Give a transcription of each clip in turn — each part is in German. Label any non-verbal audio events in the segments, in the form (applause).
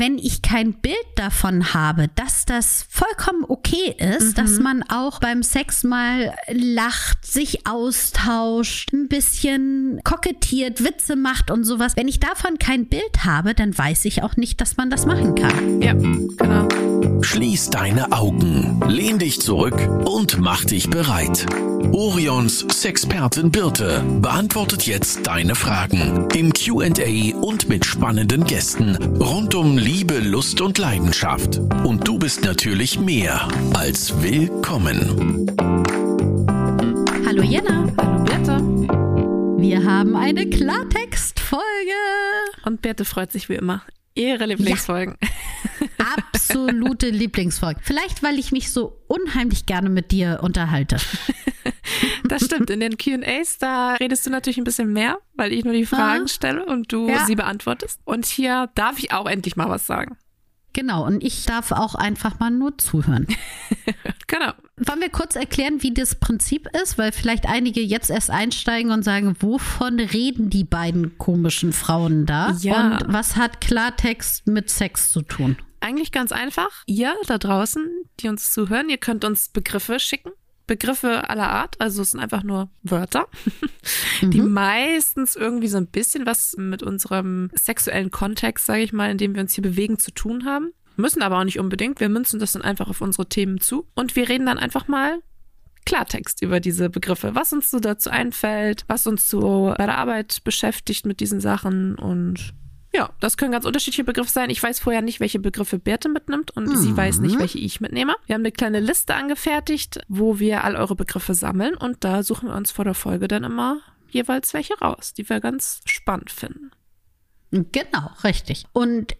wenn ich kein Bild davon habe, dass das vollkommen okay ist, mhm. dass man auch beim Sex mal lacht, sich austauscht, ein bisschen kokettiert, Witze macht und sowas. Wenn ich davon kein Bild habe, dann weiß ich auch nicht, dass man das machen kann. Ja, genau. Schließ deine Augen, lehn dich zurück und mach dich bereit. Orions Sexpertin Birte beantwortet jetzt deine Fragen im QA und mit spannenden Gästen rund um Liebe, Lust und Leidenschaft. Und du bist natürlich mehr als willkommen. Hallo Jena. Hallo Birte. Wir haben eine Klartextfolge. Und Birte freut sich wie immer. Ihre Lieblingsfolgen. Ja. (laughs) Absolute Lieblingsfolgen. Vielleicht, weil ich mich so unheimlich gerne mit dir unterhalte. (laughs) Das stimmt. In den QAs, da redest du natürlich ein bisschen mehr, weil ich nur die Fragen stelle und du ja. sie beantwortest. Und hier darf ich auch endlich mal was sagen. Genau, und ich darf auch einfach mal nur zuhören. (laughs) genau. Wollen wir kurz erklären, wie das Prinzip ist? Weil vielleicht einige jetzt erst einsteigen und sagen, wovon reden die beiden komischen Frauen da? Ja. Und was hat Klartext mit Sex zu tun? Eigentlich ganz einfach. Ihr da draußen, die uns zuhören, ihr könnt uns Begriffe schicken Begriffe aller Art, also es sind einfach nur Wörter, (laughs) die mhm. meistens irgendwie so ein bisschen was mit unserem sexuellen Kontext, sage ich mal, in dem wir uns hier bewegen, zu tun haben. Müssen aber auch nicht unbedingt. Wir münzen das dann einfach auf unsere Themen zu und wir reden dann einfach mal Klartext über diese Begriffe, was uns so dazu einfällt, was uns so bei der Arbeit beschäftigt mit diesen Sachen und ja, das können ganz unterschiedliche Begriffe sein. Ich weiß vorher nicht, welche Begriffe Berthe mitnimmt und mhm. sie weiß nicht, welche ich mitnehme. Wir haben eine kleine Liste angefertigt, wo wir all eure Begriffe sammeln und da suchen wir uns vor der Folge dann immer jeweils welche raus, die wir ganz spannend finden. Genau, richtig. Und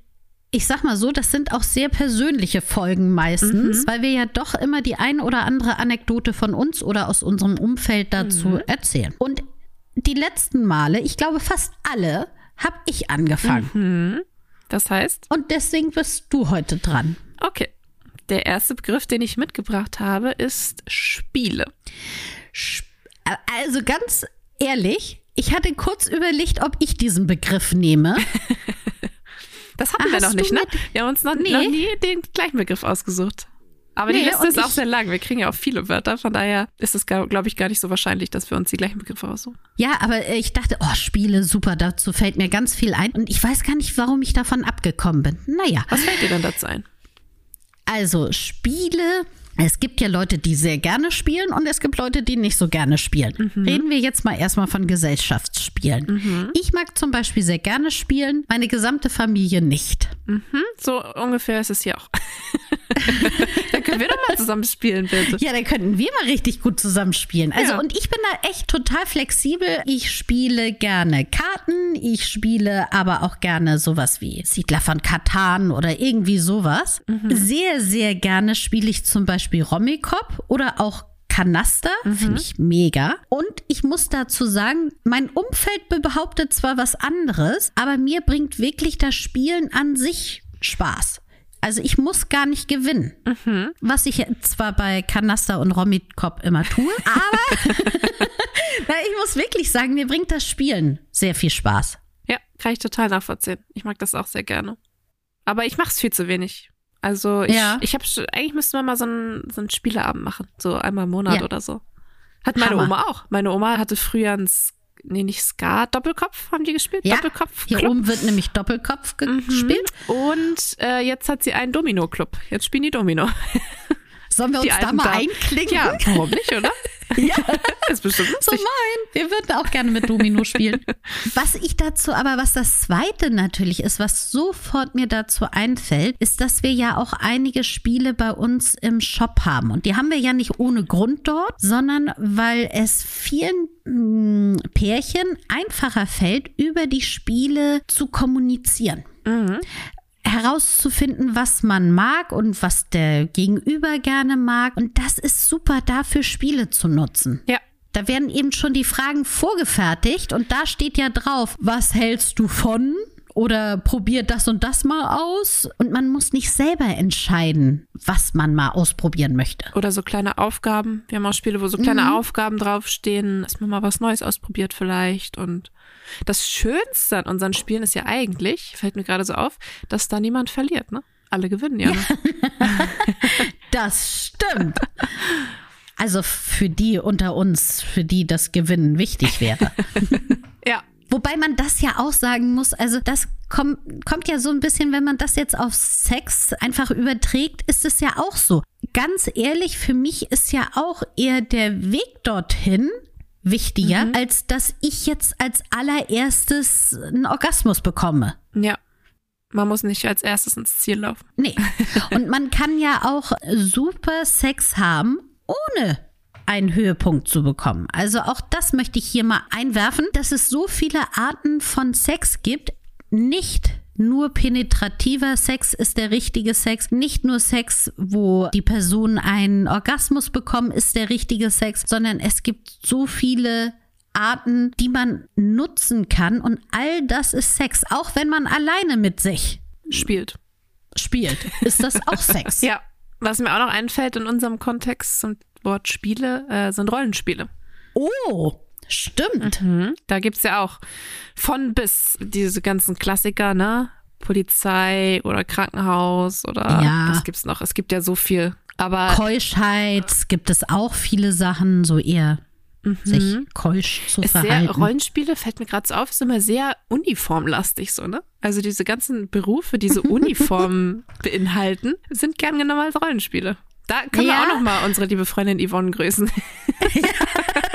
ich sag mal so, das sind auch sehr persönliche Folgen meistens, mhm. weil wir ja doch immer die ein oder andere Anekdote von uns oder aus unserem Umfeld dazu mhm. erzählen. Und die letzten Male, ich glaube fast alle, habe ich angefangen. Mhm. Das heißt? Und deswegen bist du heute dran. Okay. Der erste Begriff, den ich mitgebracht habe, ist Spiele. Also ganz ehrlich, ich hatte kurz überlegt, ob ich diesen Begriff nehme. (laughs) das hatten Hast wir noch nicht, ne? Wir haben uns noch, nee. noch nie den gleichen Begriff ausgesucht. Aber nee, die Liste ist auch sehr lang. Wir kriegen ja auch viele Wörter. Von daher ist es, glaube ich, gar nicht so wahrscheinlich, dass wir uns die gleichen Begriffe aussuchen. Ja, aber äh, ich dachte, oh, Spiele, super, dazu fällt mir ganz viel ein. Und ich weiß gar nicht, warum ich davon abgekommen bin. Naja. Was fällt dir denn dazu ein? Also, Spiele. Es gibt ja Leute, die sehr gerne spielen und es gibt Leute, die nicht so gerne spielen. Mhm. Reden wir jetzt mal erstmal von Gesellschaftsspielen. Mhm. Ich mag zum Beispiel sehr gerne spielen, meine gesamte Familie nicht. Mhm. So ungefähr ist es hier auch. (laughs) dann können wir doch mal zusammen spielen, bitte. Ja, dann könnten wir mal richtig gut zusammen spielen. Also, ja. und ich bin da echt total flexibel. Ich spiele gerne Karten, ich spiele aber auch gerne sowas wie Siedler von Katan oder irgendwie sowas. Mhm. Sehr, sehr gerne spiele ich zum Beispiel Rommikop oder auch Kanaster, mhm. finde ich mega. Und ich muss dazu sagen, mein Umfeld behauptet zwar was anderes, aber mir bringt wirklich das Spielen an sich Spaß. Also ich muss gar nicht gewinnen. Mhm. Was ich zwar bei Kanaster und Romikop immer tue, (laughs) aber (laughs) na, ich muss wirklich sagen, mir bringt das Spielen sehr viel Spaß. Ja, kann ich total nachvollziehen. Ich mag das auch sehr gerne. Aber ich mache es viel zu wenig. Also ich, ja. ich habe eigentlich müsste man mal so einen, so einen Spieleabend machen, so einmal im Monat ja. oder so. Hat meine Hammer. Oma auch. Meine Oma hatte früher ein nee, nicht Ska, Doppelkopf haben die gespielt. Ja, Doppelkopf. Hier oben wird nämlich Doppelkopf mhm. gespielt. Und äh, jetzt hat sie einen Domino-Club. Jetzt spielen die Domino. (laughs) Sollen wir uns da mal einklinken? Ja, warum nicht, oder? (laughs) ja, ist bestimmt lustig. So mein, wir würden auch gerne mit Domino spielen. (laughs) Was ich dazu aber, was das zweite natürlich ist, was sofort mir dazu einfällt, ist, dass wir ja auch einige Spiele bei uns im Shop haben. Und die haben wir ja nicht ohne Grund dort, sondern weil es vielen mh, mm, Pärchen einfacher fällt, über die Spiele zu kommunizieren. Mhm herauszufinden, was man mag und was der Gegenüber gerne mag. Und das ist super dafür, Spiele zu nutzen. Ja. Da werden eben schon die Fragen vorgefertigt und da steht ja drauf, was hältst du von? Oder probier das und das mal aus. Und man muss nicht selber entscheiden, was man mal ausprobieren möchte. Oder so kleine Aufgaben. Wir haben auch Spiele, wo so kleine mhm. Aufgaben draufstehen, dass man mal was Neues ausprobiert vielleicht. Und Das Schönste an unseren Spielen ist ja eigentlich, fällt mir gerade so auf, dass da niemand verliert, ne? Alle gewinnen ja. Ne? (laughs) das stimmt. Also für die unter uns, für die das Gewinnen wichtig wäre. (laughs) ja. Wobei man das ja auch sagen muss, also das kommt, kommt ja so ein bisschen, wenn man das jetzt auf Sex einfach überträgt, ist es ja auch so. Ganz ehrlich, für mich ist ja auch eher der Weg dorthin wichtiger, mhm. als dass ich jetzt als allererstes einen Orgasmus bekomme. Ja. Man muss nicht als erstes ins Ziel laufen. Nee. Und man kann ja auch super Sex haben, ohne einen Höhepunkt zu bekommen. Also auch das möchte ich hier mal einwerfen, dass es so viele Arten von Sex gibt. Nicht nur penetrativer Sex ist der richtige Sex. Nicht nur Sex, wo die Person einen Orgasmus bekommt, ist der richtige Sex, sondern es gibt so viele Arten, die man nutzen kann. Und all das ist Sex, auch wenn man alleine mit sich spielt. Spielt, ist das auch Sex. (laughs) ja. Was mir auch noch einfällt in unserem Kontext zum Wort Spiele, äh, sind Rollenspiele. Oh, stimmt. Mhm. Da gibt es ja auch von bis diese ganzen Klassiker, ne? Polizei oder Krankenhaus oder ja. was gibt's noch? Es gibt ja so viel. Aber Keuschheit gibt es auch viele Sachen, so eher mhm. sich keusch zu ist verhalten. Sehr, Rollenspiele fällt mir gerade so auf, ist immer sehr uniformlastig so, ne? Also diese ganzen Berufe, die so (laughs) Uniformen beinhalten, sind gern genommen als Rollenspiele. Da können ja. wir auch noch mal unsere liebe Freundin Yvonne grüßen. Ja. (laughs) (laughs)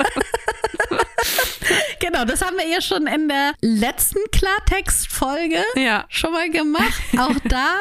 genau, das haben wir ja schon in der letzten Klartext-Folge ja. schon mal gemacht. Auch da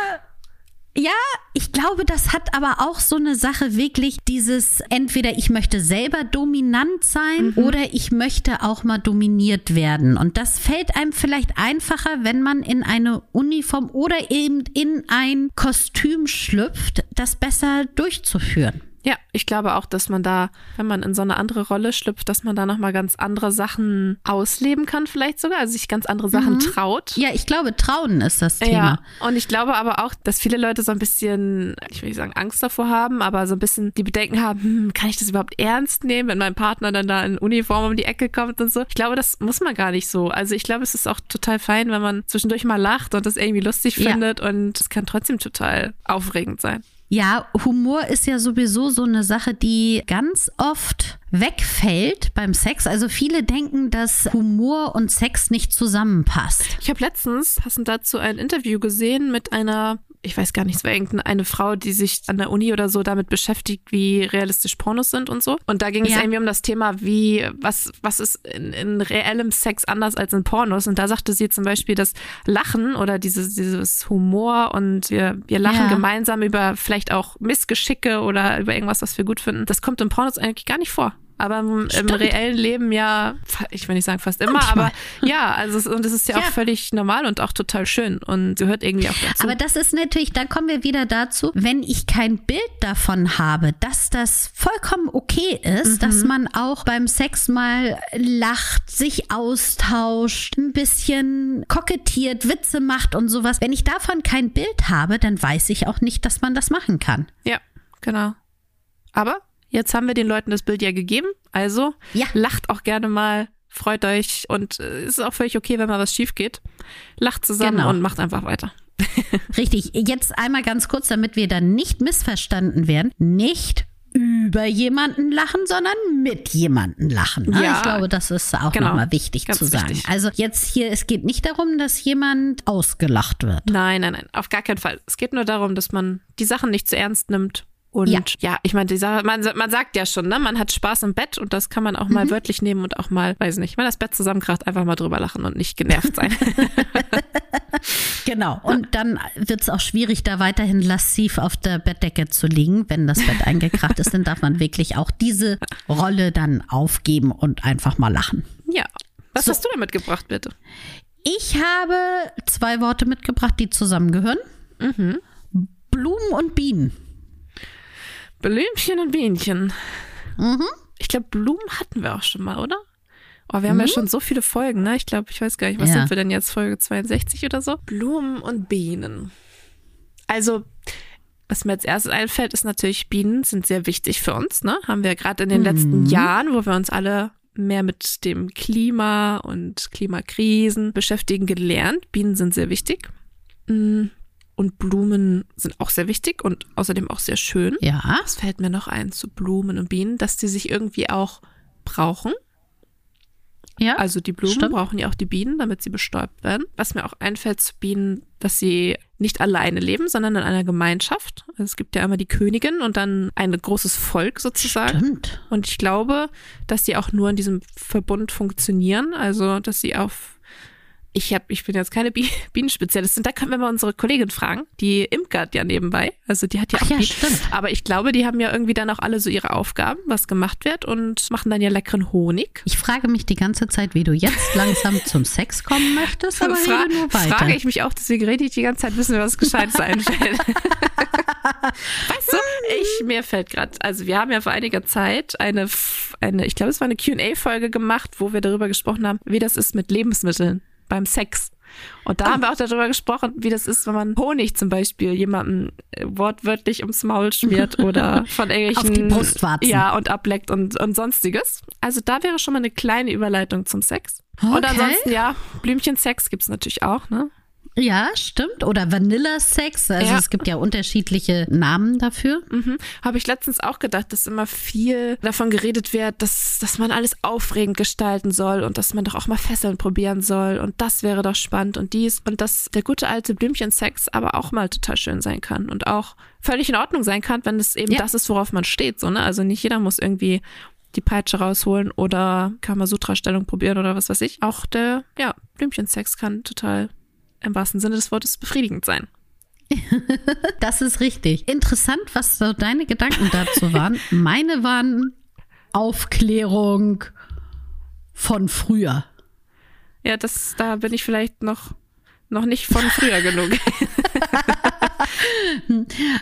ja, ich glaube, das hat aber auch so eine Sache wirklich dieses entweder ich möchte selber dominant sein mhm. oder ich möchte auch mal dominiert werden. Und das fällt einem vielleicht einfacher, wenn man in eine Uniform oder eben in ein Kostüm schlüpft, das besser durchzuführen. Ja, ich glaube auch, dass man da, wenn man in so eine andere Rolle schlüpft, dass man da nochmal ganz andere Sachen ausleben kann, vielleicht sogar, also sich ganz andere Sachen mhm. traut. Ja, ich glaube, trauen ist das Thema. Ja, und ich glaube aber auch, dass viele Leute so ein bisschen, ich will nicht sagen Angst davor haben, aber so ein bisschen die Bedenken haben, hm, kann ich das überhaupt ernst nehmen, wenn mein Partner dann da in Uniform um die Ecke kommt und so. Ich glaube, das muss man gar nicht so. Also ich glaube, es ist auch total fein, wenn man zwischendurch mal lacht und das irgendwie lustig ja. findet und es kann trotzdem total aufregend sein. Ja, Humor ist ja sowieso so eine Sache, die ganz oft wegfällt beim Sex. Also viele denken, dass Humor und Sex nicht zusammenpasst. Ich habe letztens passend dazu ein Interview gesehen mit einer ich weiß gar nicht, es war irgendeine Frau, die sich an der Uni oder so damit beschäftigt, wie realistisch Pornos sind und so. Und da ging ja. es irgendwie um das Thema, wie, was, was ist in, in, reellem Sex anders als in Pornos. Und da sagte sie zum Beispiel, dass Lachen oder dieses, dieses Humor und wir, wir lachen ja. gemeinsam über vielleicht auch Missgeschicke oder über irgendwas, was wir gut finden, das kommt in Pornos eigentlich gar nicht vor aber im, im, reellen Leben ja, ich will nicht sagen fast immer, Manchmal. aber ja, also und es ist ja, ja, auch völlig normal und auch total schön und gehört irgendwie auch dazu. Aber das ist natürlich, da kommen wir wieder dazu, wenn ich kein Bild davon habe, dass das vollkommen okay ist, mhm. dass man auch beim Sex mal lacht, sich austauscht, ein bisschen kokettiert, Witze macht und sowas. Wenn ich davon kein Bild habe, dann weiß ich auch nicht, dass man das machen kann. Ja, genau. Aber Jetzt haben wir den Leuten das Bild ja gegeben. Also ja. lacht auch gerne mal, freut euch und es äh, ist auch völlig okay, wenn mal was schief geht. Lacht zusammen genau. und macht einfach weiter. (laughs) Richtig. Jetzt einmal ganz kurz, damit wir dann nicht missverstanden werden. Nicht über jemanden lachen, sondern mit jemanden lachen. Ne? Ja, ich glaube, das ist auch genau, nochmal wichtig zu sagen. Wichtig. Also jetzt hier, es geht nicht darum, dass jemand ausgelacht wird. Nein, nein, nein, auf gar keinen Fall. Es geht nur darum, dass man die Sachen nicht zu ernst nimmt und ja, ja ich meine, man, man sagt ja schon, ne, man hat Spaß im Bett und das kann man auch mal mhm. wörtlich nehmen und auch mal, weiß nicht, wenn das Bett zusammenkracht, einfach mal drüber lachen und nicht genervt sein. (laughs) genau. Und dann wird es auch schwierig, da weiterhin lassiv auf der Bettdecke zu liegen. Wenn das Bett eingekracht ist, dann darf man wirklich auch diese Rolle dann aufgeben und einfach mal lachen. Ja. Was so. hast du denn mitgebracht, bitte? Ich habe zwei Worte mitgebracht, die zusammengehören. Mhm. Blumen und Bienen. Blümchen und Bienchen. Mhm. Ich glaube, Blumen hatten wir auch schon mal, oder? Oh, wir haben mhm. ja schon so viele Folgen, ne? Ich glaube, ich weiß gar nicht, was ja. sind wir denn jetzt? Folge 62 oder so? Blumen und Bienen. Also, was mir als erstes einfällt, ist natürlich, Bienen sind sehr wichtig für uns, ne? Haben wir gerade in den mhm. letzten Jahren, wo wir uns alle mehr mit dem Klima und Klimakrisen beschäftigen gelernt. Bienen sind sehr wichtig. Mm, und Blumen sind auch sehr wichtig und außerdem auch sehr schön. Ja. Es fällt mir noch ein zu Blumen und Bienen, dass die sich irgendwie auch brauchen. Ja. Also die Blumen stimmt. brauchen ja auch die Bienen, damit sie bestäubt werden. Was mir auch einfällt zu Bienen, dass sie nicht alleine leben, sondern in einer Gemeinschaft. Also es gibt ja immer die Königin und dann ein großes Volk sozusagen. Stimmt. Und ich glaube, dass die auch nur in diesem Verbund funktionieren. Also, dass sie auf ich hab, ich bin jetzt keine Bi- (laughs) Bienenspezialistin, da können wir mal unsere Kollegin fragen, die imkert ja nebenbei. Also die hat ja Ach auch ja, Bienen. stimmt. Aber ich glaube, die haben ja irgendwie dann auch alle so ihre Aufgaben, was gemacht wird und machen dann ja leckeren Honig. Ich frage mich die ganze Zeit, wie du jetzt langsam zum Sex kommen möchtest, aber Fra rede nur weiter. frage ich mich auch, deswegen rede ich die ganze Zeit, wissen wir, was Gescheites einfällt. (laughs) weißt du, ich, mir fällt gerade, also wir haben ja vor einiger Zeit eine, eine ich glaube, es war eine Q&A-Folge gemacht, wo wir darüber gesprochen haben, wie das ist mit Lebensmitteln beim Sex. Und da haben wir auch darüber gesprochen, wie das ist, wenn man Honig zum Beispiel jemandem äh, wortwörtlich ums Maul schmiert (laughs) oder von irgendwelchen... Auf die Brustwarzen. Ja, und ableckt und, und sonstiges. Also da wäre schon mal eine kleine Überleitung zum Sex. Und Okay. ansonsten, ja, Blümchensex gibt's natürlich auch, ne? Ja, stimmt. Oder Vanilla-Sex. Also Ja. es gibt ja unterschiedliche Namen dafür. Mhm. Habe ich letztens auch gedacht, dass immer viel davon geredet wird, dass, dass man alles aufregend gestalten soll und dass man doch auch mal Fesseln probieren soll und das wäre doch spannend und dies und dass der gute alte Blümchensex aber auch mal total schön sein kann und auch völlig in Ordnung sein kann, wenn es eben Ja. das ist, worauf man steht. So, ne? Also nicht jeder muss irgendwie die Peitsche rausholen oder Kamasutra-Stellung probieren oder was weiß ich. Auch der, ja, Blümchensex kann total im wahrsten Sinne des Wortes befriedigend sein. (laughs) Das ist richtig. Interessant, was so deine Gedanken dazu waren. Meine waren Aufklärung von früher. Ja, das, da bin ich vielleicht noch, noch nicht von früher genug. (laughs)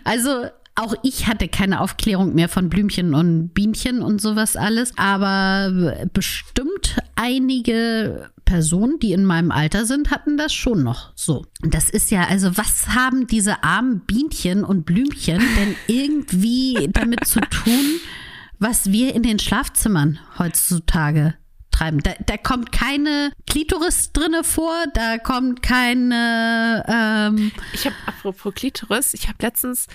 Also auch ich hatte keine Aufklärung mehr von Blümchen und Bienchen und sowas alles, aber bestimmt einige Personen, die in meinem Alter sind, hatten das schon noch so. Das ist ja, also was haben diese armen Bienchen und Blümchen denn irgendwie damit zu tun, was wir in den Schlafzimmern heutzutage treiben? Da, da kommt keine Klitoris drinne vor, da kommt keine ähm, Ich habe, apropos Klitoris, ich habe letztens,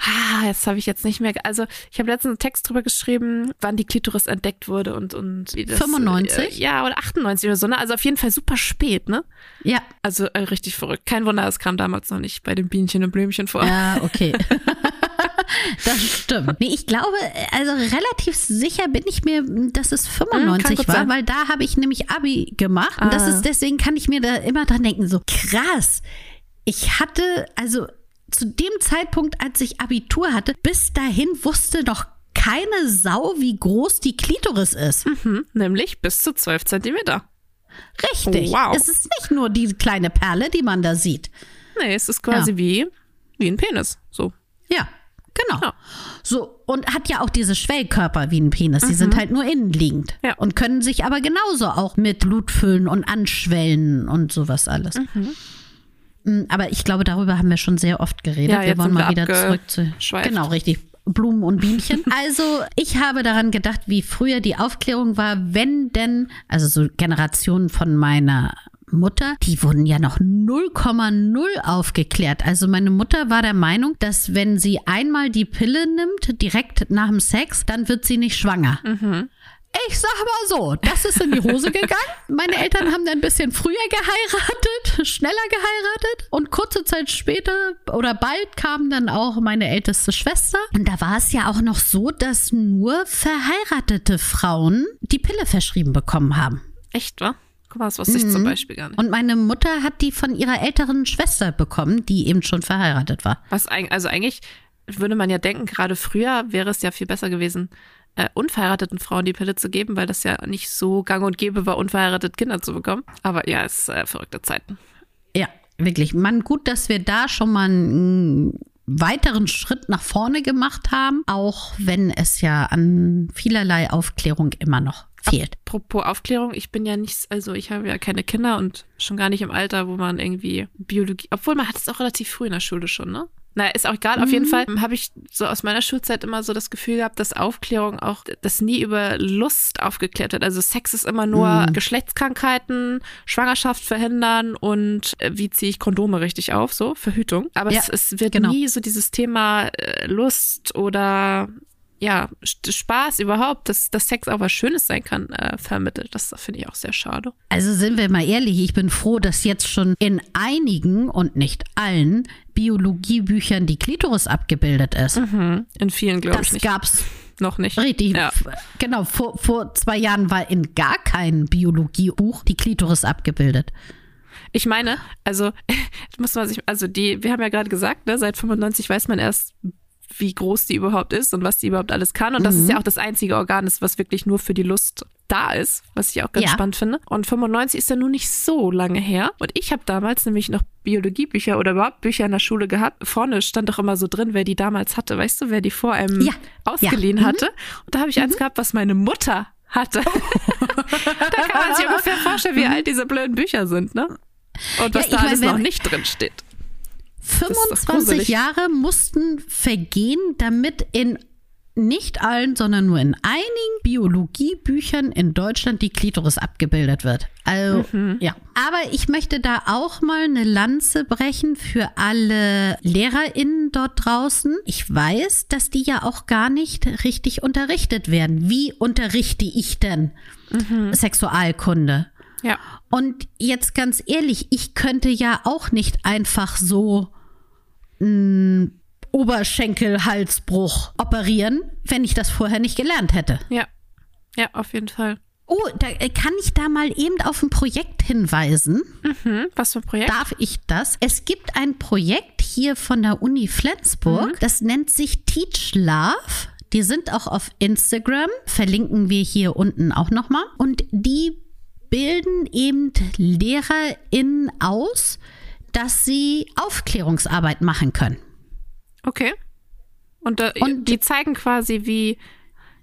ah, jetzt habe ich jetzt nicht mehr, also ich habe letztens einen Text drüber geschrieben, wann die Klitoris entdeckt wurde und, und wie das, 95? Äh, ja, oder 98 oder so, ne? Also auf jeden Fall super spät, ne? ja, Also äh, richtig verrückt. Kein Wunder, es kam damals noch nicht bei den Bienchen und Blümchen vor. Ja, (laughs) okay. (laughs) das stimmt. Nee, ich glaube, also relativ sicher bin ich mir, dass es Hm, 95 kann gut war, sein. weil da habe ich nämlich Abi gemacht. Und das Ah. ist, deswegen kann ich mir da immer dran denken, so krass. Ich hatte, also zu dem Zeitpunkt, als ich Abitur hatte, bis dahin wusste noch keine Sau, wie groß die Klitoris ist. Mhm, nämlich bis zu 12 Zentimeter. Richtig. Wow. Es ist nicht nur die kleine Perle, die man da sieht. Nee, es ist quasi Ja. wie, wie ein Penis. So. Ja, genau. Ja. So, und hat ja auch diese Schwellkörper wie ein Penis. Die sind halt nur innenliegend. Ja. Und können sich aber genauso auch mit Blut füllen und anschwellen und sowas alles. Mm, Aber ich glaube, darüber haben wir schon sehr oft geredet. Ja, wir wollen mal wir wieder zurück zu. Genau, richtig. Blumen und Bienchen. (laughs) Also, ich habe daran gedacht, wie früher die Aufklärung war, wenn denn, also so Generationen von meiner Mutter, die wurden ja noch 0,0 aufgeklärt. Also meine Mutter war der Meinung, dass wenn sie einmal die Pille nimmt, direkt nach dem Sex, dann wird sie nicht schwanger. Ich sag mal so, das ist in die Hose gegangen. Meine Eltern haben dann ein bisschen früher geheiratet, (laughs) schneller geheiratet und kurze Zeit später oder bald kam dann auch meine älteste Schwester. Und da war es ja auch noch so, dass nur verheiratete Frauen die Pille verschrieben bekommen haben. Echt, wa? Guck mal, das wusste ich zum Beispiel gar nicht. Und meine Mutter hat die von ihrer älteren Schwester bekommen, die eben schon verheiratet war. Was also eigentlich würde man ja denken, gerade früher wäre es ja viel besser gewesen, äh, unverheirateten Frauen die Pille zu geben, weil das ja nicht so gang und gäbe war, unverheiratet Kinder zu bekommen. Aber ja, es ist äh, verrückte Zeiten. Ja, wirklich. Man, gut, dass wir da schon mal einen weiteren Schritt nach vorne gemacht haben, auch wenn es ja an vielerlei Aufklärung immer noch fehlt. Apropos Aufklärung, ich bin ja nicht, also ich habe ja keine Kinder und schon gar nicht im Alter, wo man irgendwie Biologie, obwohl man hat es auch relativ früh in der Schule schon, ne? Naja, ist auch egal. Mhm. Auf jeden mhm. Fall habe ich so aus meiner Schulzeit immer so das Gefühl gehabt, dass Aufklärung auch, dass nie über Lust aufgeklärt wird. Also Sex ist immer nur mhm. Geschlechtskrankheiten, Schwangerschaft verhindern und äh, wie ziehe ich Kondome richtig auf, so Verhütung. Aber ja, es, es, wird genau. nie so dieses Thema äh, Lust oder ja, Spaß überhaupt, dass, dass Sex auch was Schönes sein kann, äh, vermittelt. Das finde ich auch sehr schade. Also sind wir mal ehrlich, ich bin froh, dass jetzt schon in einigen und nicht allen Biologiebüchern die Klitoris abgebildet ist. Mhm. In vielen, glaube ich. Das gab's noch nicht. Richtig. Ja. Genau, vor, vor zwei Jahren war in gar keinem Biologiebuch die Klitoris abgebildet. Ich meine, also (laughs) muss man sich, also die, wir haben ja gerade gesagt, ne, seit 95 weiß man erst, wie groß die überhaupt ist und was die überhaupt alles kann. Und mhm. das ist ja mhm. auch das einzige Organ, ist, was wirklich nur für die Lust da ist, was ich auch ganz ja. spannend finde. Und 95 ist ja nun nicht so lange her. Und ich habe damals nämlich noch Biologiebücher oder überhaupt Bücher in der Schule gehabt. Vorne stand doch immer so drin, wer die damals hatte. Weißt du, wer die vor einem ja. ausgeliehen ja. hatte? Mhm. Und da habe ich mhm. eins gehabt, was meine Mutter hatte. (laughs) da kann man sich ungefähr vorstellen, wie mhm. alt diese blöden Bücher sind, ne? Und was da alles mein, noch nicht drin steht. 25 Jahre mussten vergehen, damit in nicht allen, sondern nur in einigen Biologiebüchern in Deutschland die Klitoris abgebildet wird. Also, mhm. ja. Aber ich möchte da auch mal eine Lanze brechen für alle LehrerInnen dort draußen. Ich weiß, dass die ja auch gar nicht richtig unterrichtet werden. Wie unterrichte ich denn mhm. Sexualkunde? Ja. Und jetzt ganz ehrlich, ich könnte ja auch nicht einfach so einen Oberschenkelhalsbruch operieren, wenn ich das vorher nicht gelernt hätte. Ja. Ja, auf jeden Fall. Oh, da äh, kann ich da mal eben auf ein Projekt hinweisen. Mhm. Was für ein Projekt? Darf ich das? Es gibt ein Projekt hier von der Uni Flensburg, mhm. das nennt sich Teach Love. Die sind auch auf Instagram, verlinken wir hier unten auch nochmal. Und die bilden eben LehrerInnen aus, dass sie Aufklärungsarbeit machen können. Okay. Und, da, und die zeigen quasi, wie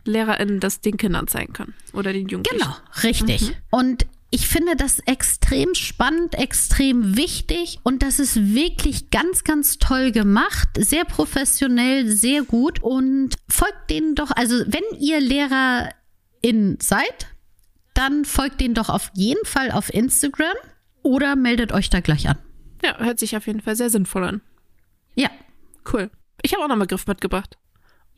LehrerInnen das den Kindern zeigen können oder den Jugendlichen. Genau, richtig. Mhm. Und ich finde das extrem spannend, extrem wichtig und das ist wirklich ganz, ganz toll gemacht, sehr professionell, sehr gut und folgt denen doch, also wenn ihr Lehrerin seid, dann folgt denen doch auf jeden Fall auf Instagram oder meldet euch da gleich an. Ja, hört sich auf jeden Fall sehr sinnvoll an. Ja. Cool. Ich habe auch noch einen Begriff mitgebracht.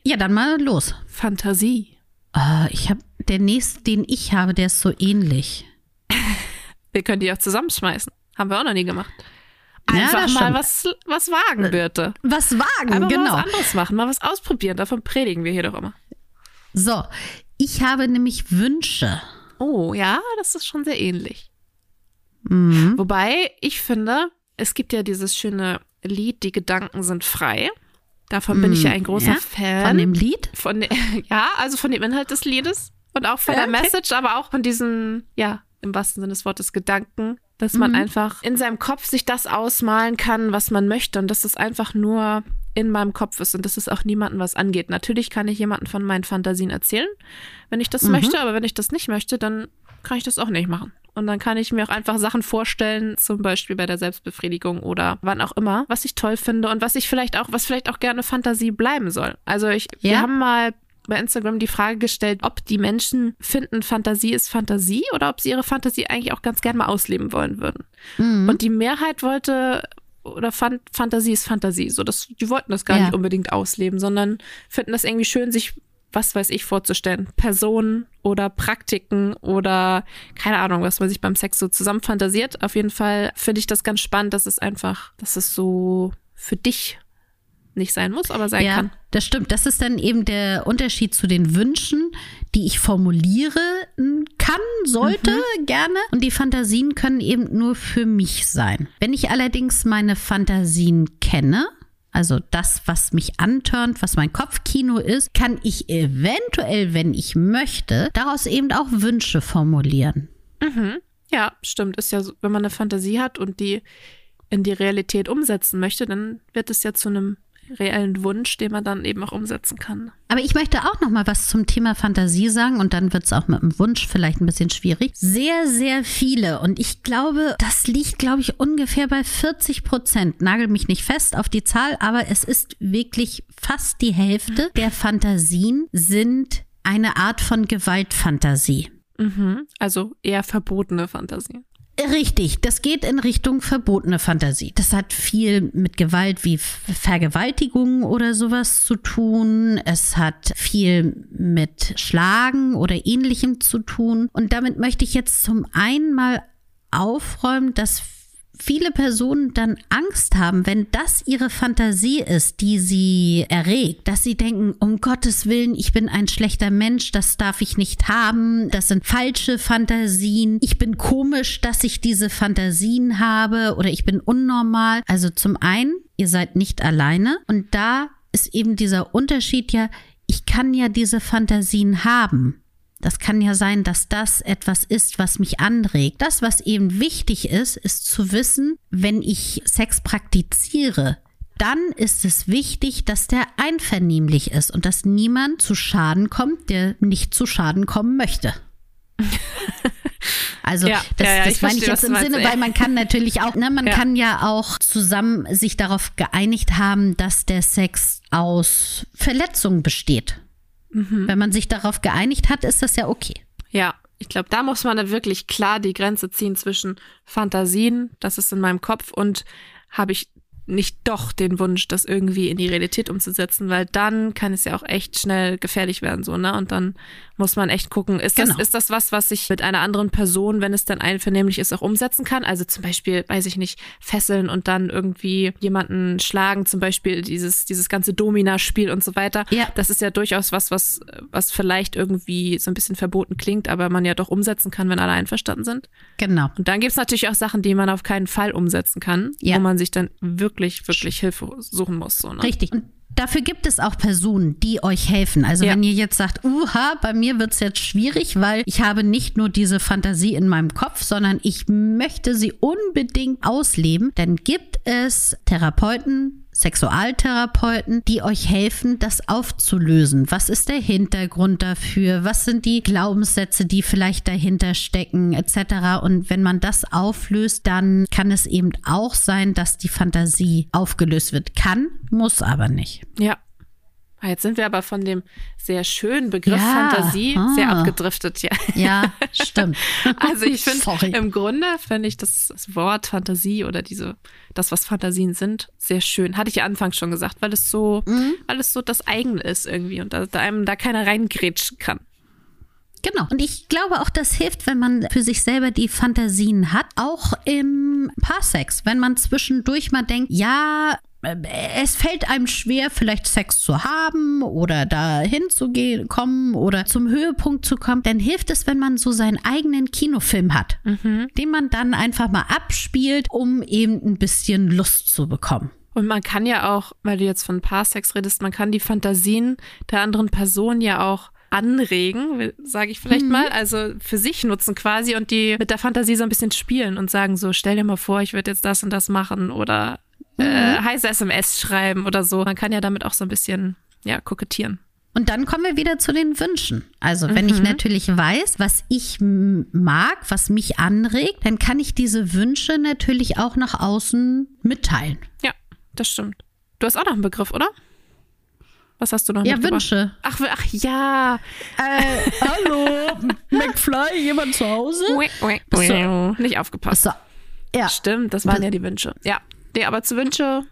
Ja, dann mal los. Fantasie. Oh, ich habe der nächste, den ich habe, der ist so ähnlich. (laughs) wir können die auch zusammenschmeißen. Haben wir auch noch nie gemacht. Einfach ja, mal was, was wagen, bitte. Was wagen, Einfach genau. Mal was anderes machen, mal was ausprobieren. Davon predigen wir hier doch immer. So, ich habe nämlich Wünsche. Oh, ja, das ist schon sehr ähnlich. Mhm. Wobei ich finde, es gibt ja dieses schöne Lied, die Gedanken sind frei. Davon bin ich ja ein großer ja, Fan. Von dem Lied? Von, (laughs) ja, also von dem Inhalt des Liedes und auch von ja, der Message, aber auch von diesen, ja, im wahrsten Sinne des Wortes Gedanken, dass man mhm. einfach in seinem Kopf sich das ausmalen kann, was man möchte und dass es einfach nur in meinem Kopf ist und dass es auch niemandem was angeht. Natürlich kann ich jemanden von meinen Fantasien erzählen, wenn ich das mhm. möchte, aber wenn ich das nicht möchte, dann kann ich das auch nicht machen. Und dann kann ich mir auch einfach Sachen vorstellen, zum Beispiel bei der Selbstbefriedigung oder wann auch immer, was ich toll finde und was ich vielleicht auch, was vielleicht auch gerne Fantasie bleiben soll. Also ich, ja. wir haben mal bei Instagram die Frage gestellt, ob die Menschen finden, Fantasie ist Fantasie oder ob sie ihre Fantasie eigentlich auch ganz gerne mal ausleben wollen würden. Mhm. Und die Mehrheit wollte oder fand, Fantasie ist Fantasie. So, das, die wollten das gar ja. nicht unbedingt ausleben, sondern finden das irgendwie schön, sich was weiß ich vorzustellen. Personen oder Praktiken oder keine Ahnung, was man sich beim Sex so zusammen fantasiert. Auf jeden Fall finde ich das ganz spannend, dass es einfach, dass es so für dich nicht sein muss, aber sein ja, kann. Das stimmt. Das ist dann eben der Unterschied zu den Wünschen, die ich formuliere kann, sollte, mhm. gerne. Und die Fantasien können eben nur für mich sein. Wenn ich allerdings meine Fantasien kenne, also das, was mich antörnt, was mein Kopfkino ist, kann ich eventuell, wenn ich möchte, daraus eben auch Wünsche formulieren. Mhm. Ja, stimmt. Ist ja so, wenn man eine Fantasie hat und die in die Realität umsetzen möchte, dann wird es ja zu einem reellen Wunsch, den man dann eben auch umsetzen kann. Aber ich möchte auch noch mal was zum Thema Fantasie sagen und dann wird es auch mit dem Wunsch vielleicht ein bisschen schwierig. Sehr, sehr viele und ich glaube, das liegt, glaube ich, ungefähr bei 40 Prozent. Nagel mich nicht fest auf die Zahl, aber es ist wirklich fast die Hälfte (laughs) der Fantasien sind eine Art von Gewaltfantasie. Mhm. Also eher verbotene Fantasie. Richtig, das geht in Richtung verbotene Fantasie. Das hat viel mit Gewalt wie Vergewaltigung oder sowas zu tun. Es hat viel mit Schlagen oder ähnlichem zu tun. Und damit möchte ich jetzt zum einen mal aufräumen, dass viele Personen dann Angst haben, wenn das ihre Fantasie ist, die sie erregt, dass sie denken, um Gottes Willen, ich bin ein schlechter Mensch, das darf ich nicht haben, das sind falsche Fantasien, ich bin komisch, dass ich diese Fantasien habe oder ich bin unnormal. Also zum einen, ihr seid nicht alleine und da ist eben dieser Unterschied ja, ich kann ja diese Fantasien haben. Das kann ja sein, dass das etwas ist, was mich anregt. Das, was eben wichtig ist, ist zu wissen, wenn ich Sex praktiziere, dann ist es wichtig, dass der einvernehmlich ist und dass niemand zu Schaden kommt, der nicht zu Schaden kommen möchte. (laughs) Also ja, das, ja, ja, das meine ich jetzt im Sinne, weil man kann natürlich auch, ne, man kann ja auch zusammen sich darauf geeinigt haben, dass der Sex aus Verletzungen besteht. Mhm. Wenn man sich darauf geeinigt hat, ist das ja okay. Ja, ich glaube, da muss man dann wirklich klar die Grenze ziehen zwischen Fantasien, das ist in meinem Kopf, und habe ich nicht doch den Wunsch, das irgendwie in die Realität umzusetzen, weil dann kann es ja auch echt schnell gefährlich werden, so, ne? Und dann muss man echt gucken, ist das, genau. ist das was, was ich mit einer anderen Person, wenn es dann einvernehmlich ist, auch umsetzen kann? Also zum Beispiel, weiß ich nicht, fesseln und dann irgendwie jemanden schlagen, zum Beispiel dieses, dieses ganze Domina-Spiel und so weiter. Ja. Das ist ja durchaus was, was, was vielleicht irgendwie so ein bisschen verboten klingt, aber man ja doch umsetzen kann, wenn alle einverstanden sind. Genau. Und dann gibt's natürlich auch Sachen, die man auf keinen Fall umsetzen kann, ja. wo man sich dann wirklich, wirklich Hilfe suchen muss. So, ne? Richtig. Und dafür gibt es auch Personen, die euch helfen. Also ja. wenn ihr jetzt sagt, uha, bei mir wird es jetzt schwierig, weil ich habe nicht nur diese Fantasie in meinem Kopf, sondern ich möchte sie unbedingt ausleben, dann gibt es Therapeuten, Sexualtherapeuten, die euch helfen, das aufzulösen. Was ist der Hintergrund dafür? Was sind die Glaubenssätze, die vielleicht dahinter stecken, etc. Und wenn man das auflöst, dann kann es eben auch sein, dass die Fantasie aufgelöst wird. Kann, muss aber nicht. Ja. Ah, jetzt sind wir aber von dem sehr schönen Begriff ja, Fantasie ah. sehr abgedriftet, ja. Ja, (laughs) stimmt. also ich finde, im Grunde finde ich das, das, Wort Fantasie oder diese, das, was Fantasien sind, sehr schön. Hatte ich ja anfangs schon gesagt, weil es so, mhm. weil es so das eigene ist irgendwie und da, da einem da keiner reingrätschen kann. Genau. Und ich glaube auch, das hilft, wenn man für sich selber die Fantasien hat, auch im Paarsex. Wenn man zwischendurch mal denkt, ja, es fällt einem schwer, vielleicht Sex zu haben oder dahin zu gehen, kommen oder zum Höhepunkt zu kommen, dann hilft es, wenn man so seinen eigenen Kinofilm hat, mhm. den man dann einfach mal abspielt, um eben ein bisschen Lust zu bekommen. Und man kann ja auch, weil du jetzt von Paarsex redest, man kann die Fantasien der anderen Person ja auch anregen, sage ich vielleicht mhm. mal, also für sich nutzen quasi und die mit der Fantasie so ein bisschen spielen und sagen so, stell dir mal vor, ich würde jetzt das und das machen oder äh, mhm. heiße SMS schreiben oder so. Man kann ja damit auch so ein bisschen, ja, kokettieren. Und dann kommen wir wieder zu den Wünschen. Also wenn mhm. ich natürlich weiß, was ich mag, was mich anregt, dann kann ich diese Wünsche natürlich auch nach außen mitteilen. Ja, das stimmt. Du hast auch noch einen Begriff, oder? Was hast du noch Ja, Wünsche. Ach, ach ja. Äh, hallo, (laughs) McFly, jemand zu Hause? So. Nicht aufgepasst. So. Ja. Stimmt, das waren ja die Wünsche. Ja. Nee, aber zu Wünsche,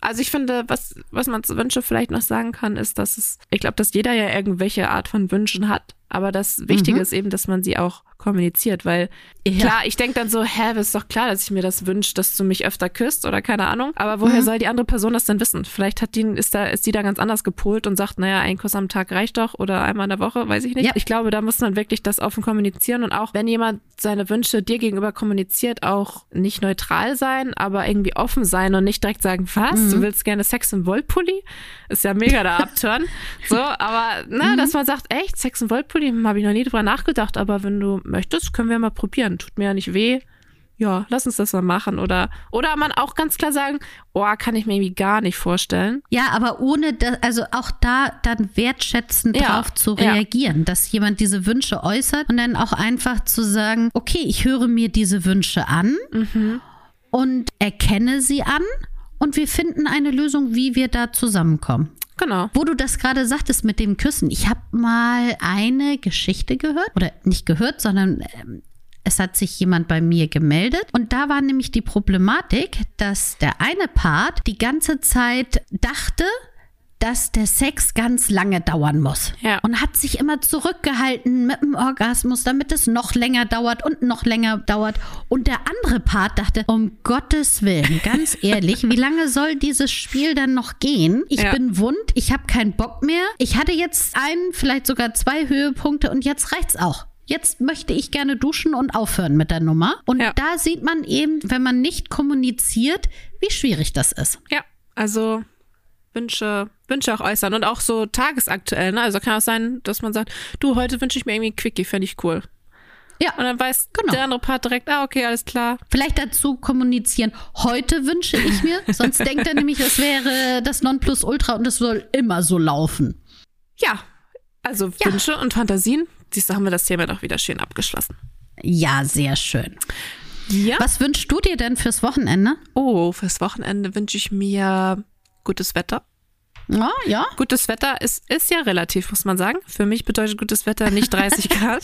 also ich finde, was, was man zu Wünsche vielleicht noch sagen kann, ist, dass es, ich glaube, dass jeder ja irgendwelche Art von Wünschen hat. Aber das Wichtige mhm. ist eben, dass man sie auch kommuniziert, weil ja. klar, ich denke dann so, hä, ist doch klar, dass ich mir das wünsche, dass du mich öfter küsst oder keine Ahnung. Aber woher mhm. soll die andere Person das denn wissen? Vielleicht hat die, ist da, ist die da ganz anders gepolt und sagt, naja, ein Kuss am Tag reicht doch oder einmal in der Woche, weiß ich nicht. Ja. Ich glaube, da muss man wirklich das offen kommunizieren und auch wenn jemand seine Wünsche dir gegenüber kommuniziert, auch nicht neutral sein, aber irgendwie offen sein und nicht direkt sagen, was, mhm. du willst gerne Sex im Wollpulli? Ist ja mega der (laughs) Abturn. so, aber, ne, dass man sagt, echt, Sex im Wollpulli? Monopoly habe ich noch nie drüber nachgedacht, aber wenn du möchtest, können wir mal probieren. Tut mir ja nicht weh. ja, lass uns das mal machen. Oder, oder man auch ganz klar sagen, oh, kann ich mir irgendwie gar nicht vorstellen. Ja, aber ohne, das, also auch da dann wertschätzend ja, drauf zu reagieren, ja. dass jemand diese Wünsche äußert und dann auch einfach zu sagen, okay, ich höre mir diese Wünsche an mhm. und erkenne sie an und wir finden eine Lösung, wie wir da zusammenkommen. Genau. Wo du das gerade sagtest mit dem Küssen. Ich habe mal eine Geschichte gehört oder nicht gehört, sondern ähm, es hat sich jemand bei mir gemeldet und da war nämlich die Problematik, dass der eine Part die ganze Zeit dachte, dass der Sex ganz lange dauern muss. Ja. Und hat sich immer zurückgehalten mit dem Orgasmus, damit es noch länger dauert und noch länger dauert. Und der andere Part dachte, um Gottes Willen, ganz (laughs) ehrlich, wie lange soll dieses Spiel dann noch gehen? Ich ja. bin wund, ich habe keinen Bock mehr. Ich hatte jetzt einen, vielleicht sogar zwei Höhepunkte und jetzt reicht's auch jetzt möchte ich gerne duschen und aufhören mit der Nummer. Und ja. da sieht man eben, wenn man nicht kommuniziert, wie schwierig das ist. Ja, also Wünsche, Wünsche auch äußern und auch so tagesaktuell. Ne? Also kann auch sein, dass man sagt, du, heute wünsche ich mir irgendwie ein Quickie, fände ich cool. Ja. Und dann weiß genau. der andere Part direkt, ah, okay, alles klar. Vielleicht dazu kommunizieren, heute wünsche ich mir, (laughs) sonst denkt er nämlich, es wäre das Nonplusultra und es soll immer so laufen. Ja, also ja. Wünsche und Fantasien siehst du, haben wir das Thema doch wieder schön abgeschlossen. Ja, sehr schön. Ja. Was wünschst du dir denn fürs Wochenende? Oh, fürs Wochenende wünsche ich mir gutes Wetter. Ja, ja. Gutes Wetter ist, ist ja relativ, muss man sagen. Für mich bedeutet gutes Wetter nicht 30 (laughs) Grad,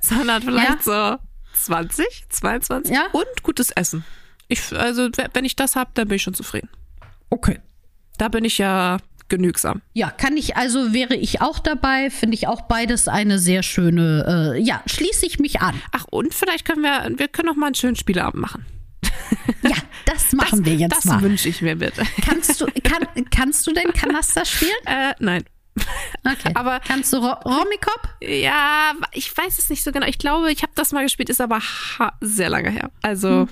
sondern vielleicht ja. so 20, 22 ja. und gutes Essen. Ich, also, wenn ich das habe, dann bin ich schon zufrieden. Okay. Da bin ich ja genügsam. Ja, kann ich, also wäre ich auch dabei, finde ich auch beides eine sehr schöne, äh, ja, schließe ich mich an. Ach, und vielleicht können wir, wir können noch mal einen schönen Spieleabend machen. Ja, das machen das, wir jetzt das mal. Das wünsche ich mir bitte. Kannst du, kann, kannst du denn Kanaster spielen? Äh, nein. Okay. Aber kannst du Romikop? Ja, ich weiß es nicht so genau. Ich glaube, ich habe das mal gespielt, ist aber sehr lange her. Also hm.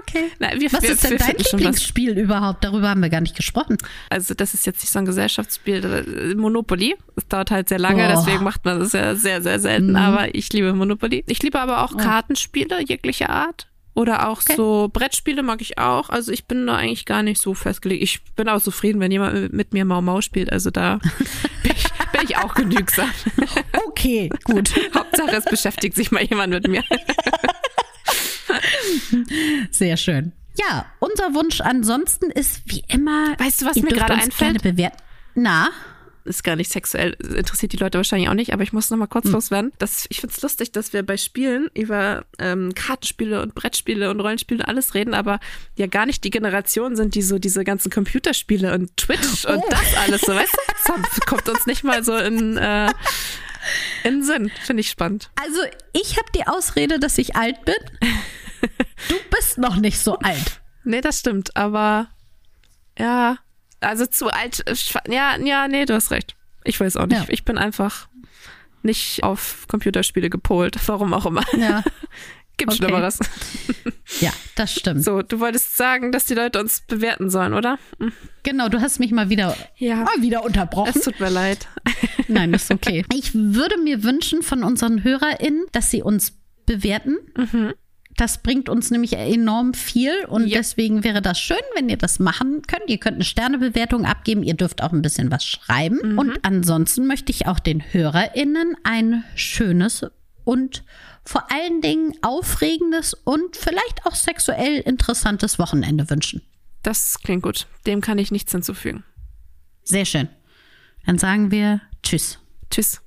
Okay. Na, wir, was wir, ist denn dein Lieblingsspiel überhaupt? Darüber haben wir gar nicht gesprochen. Also das ist jetzt nicht so ein Gesellschaftsspiel. Monopoly. Es dauert halt sehr lange, oh. deswegen macht man das ja sehr, sehr selten. Mhm. Aber ich liebe Monopoly. Ich liebe aber auch oh. Kartenspiele jeglicher Art. Oder auch okay. so Brettspiele mag ich auch. Also ich bin da eigentlich gar nicht so festgelegt. Ich bin auch zufrieden, wenn jemand mit mir Mau Mau spielt. Also da (laughs) bin ich, bin ich auch genügsam. (laughs) Okay, gut. (laughs) Hauptsache es beschäftigt sich mal jemand mit mir. Sehr schön. Ja, unser Wunsch ansonsten ist wie immer. Weißt du, was mir gerade einfällt? Na? Ist gar nicht sexuell, interessiert die Leute wahrscheinlich auch nicht, aber ich muss noch mal kurz hm. loswerden. Das, ich finde es lustig, dass wir bei Spielen über ähm, Kartenspiele und Brettspiele und Rollenspiele alles reden, aber ja gar nicht die Generation sind, die so diese ganzen Computerspiele und Twitch oh. und das alles so, weißt du? (laughs) Das kommt uns nicht mal so in, äh, in den Sinn. Finde ich spannend. Also, ich habe die Ausrede, dass ich alt bin. (laughs) Du bist noch nicht so alt. Nee, das stimmt, aber ja, also zu alt. Ja, ja, nee, du hast recht. Ich weiß auch nicht. Ja. Ich bin einfach nicht auf Computerspiele gepolt, (laughs) warum auch immer. Ja. (laughs) Gibt okay. Schlimmeres. (laughs) Ja, das stimmt. So, du wolltest sagen, dass die Leute uns bewerten sollen, oder? Hm. Genau, du hast mich mal wieder, ja. mal wieder unterbrochen. Es tut mir leid. Nein, ist okay. Ich würde mir wünschen von unseren HörerInnen, dass sie uns bewerten. Mhm. Das bringt uns nämlich enorm viel und ja. deswegen wäre das schön, wenn ihr das machen könnt. Ihr könnt eine Sternebewertung abgeben, ihr dürft auch ein bisschen was schreiben. Mhm. Und ansonsten möchte ich auch den HörerInnen ein schönes und vor allen Dingen aufregendes und vielleicht auch sexuell interessantes Wochenende wünschen. Das klingt gut. Dem kann ich nichts hinzufügen. Sehr schön. Dann sagen wir Tschüss. Tschüss.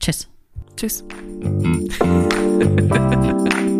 Tschüss. Tschüss. (laughs)